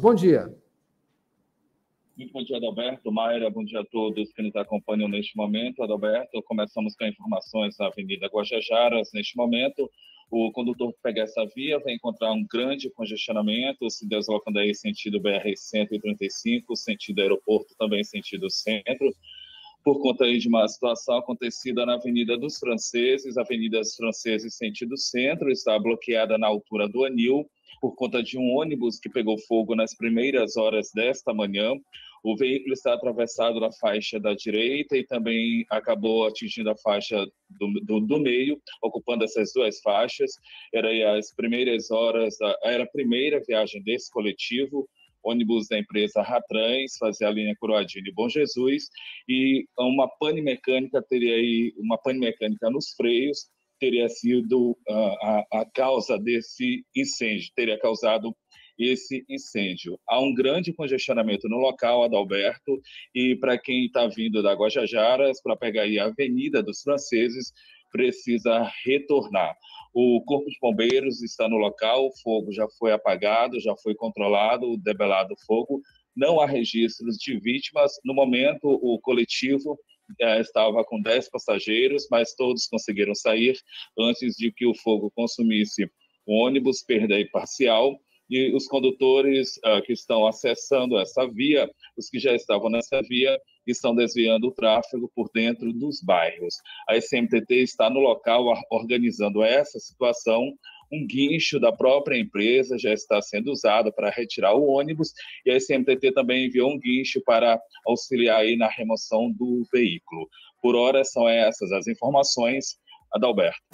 Bom dia. Muito bom dia, Adalberto. Mayra, bom dia a todos que nos acompanham neste momento. Adalberto, começamos com informações da Avenida Guajajaras. Neste momento, o condutor que pega essa via vai encontrar um grande congestionamento, se deslocando aí sentido BR-135, sentido aeroporto, também sentido centro por conta aí de uma situação acontecida na Avenida dos Franceses, Avenida dos Franceses sentido centro, está bloqueada na altura do Anil, por conta de um ônibus que pegou fogo nas primeiras horas desta manhã. O veículo está atravessado na faixa da direita e também acabou atingindo a faixa do, do, do meio, ocupando essas duas faixas. Era as primeiras horas, era a primeira viagem desse coletivo ônibus da empresa Ratrans, fazia a linha Coroadini Bom Jesus, e uma pane mecânica teria aí, uma pane mecânica nos freios, teria sido uh, a, a causa desse incêndio, teria causado esse incêndio. Há um grande congestionamento no local, Adalberto, e para quem está vindo da Guajajaras, para pegar aí a Avenida dos Franceses, precisa retornar. O Corpo de Bombeiros está no local, o fogo já foi apagado, já foi controlado, debelado o fogo. Não há registros de vítimas. No momento, o coletivo estava com 10 passageiros, mas todos conseguiram sair antes de que o fogo consumisse o ônibus, perda parcial e os condutores uh, que estão acessando essa via, os que já estavam nessa via, estão desviando o tráfego por dentro dos bairros. A SMTT está no local organizando essa situação. Um guincho da própria empresa já está sendo usado para retirar o ônibus e a SMTT também enviou um guincho para auxiliar aí na remoção do veículo. Por hora são essas as informações. Adalberto.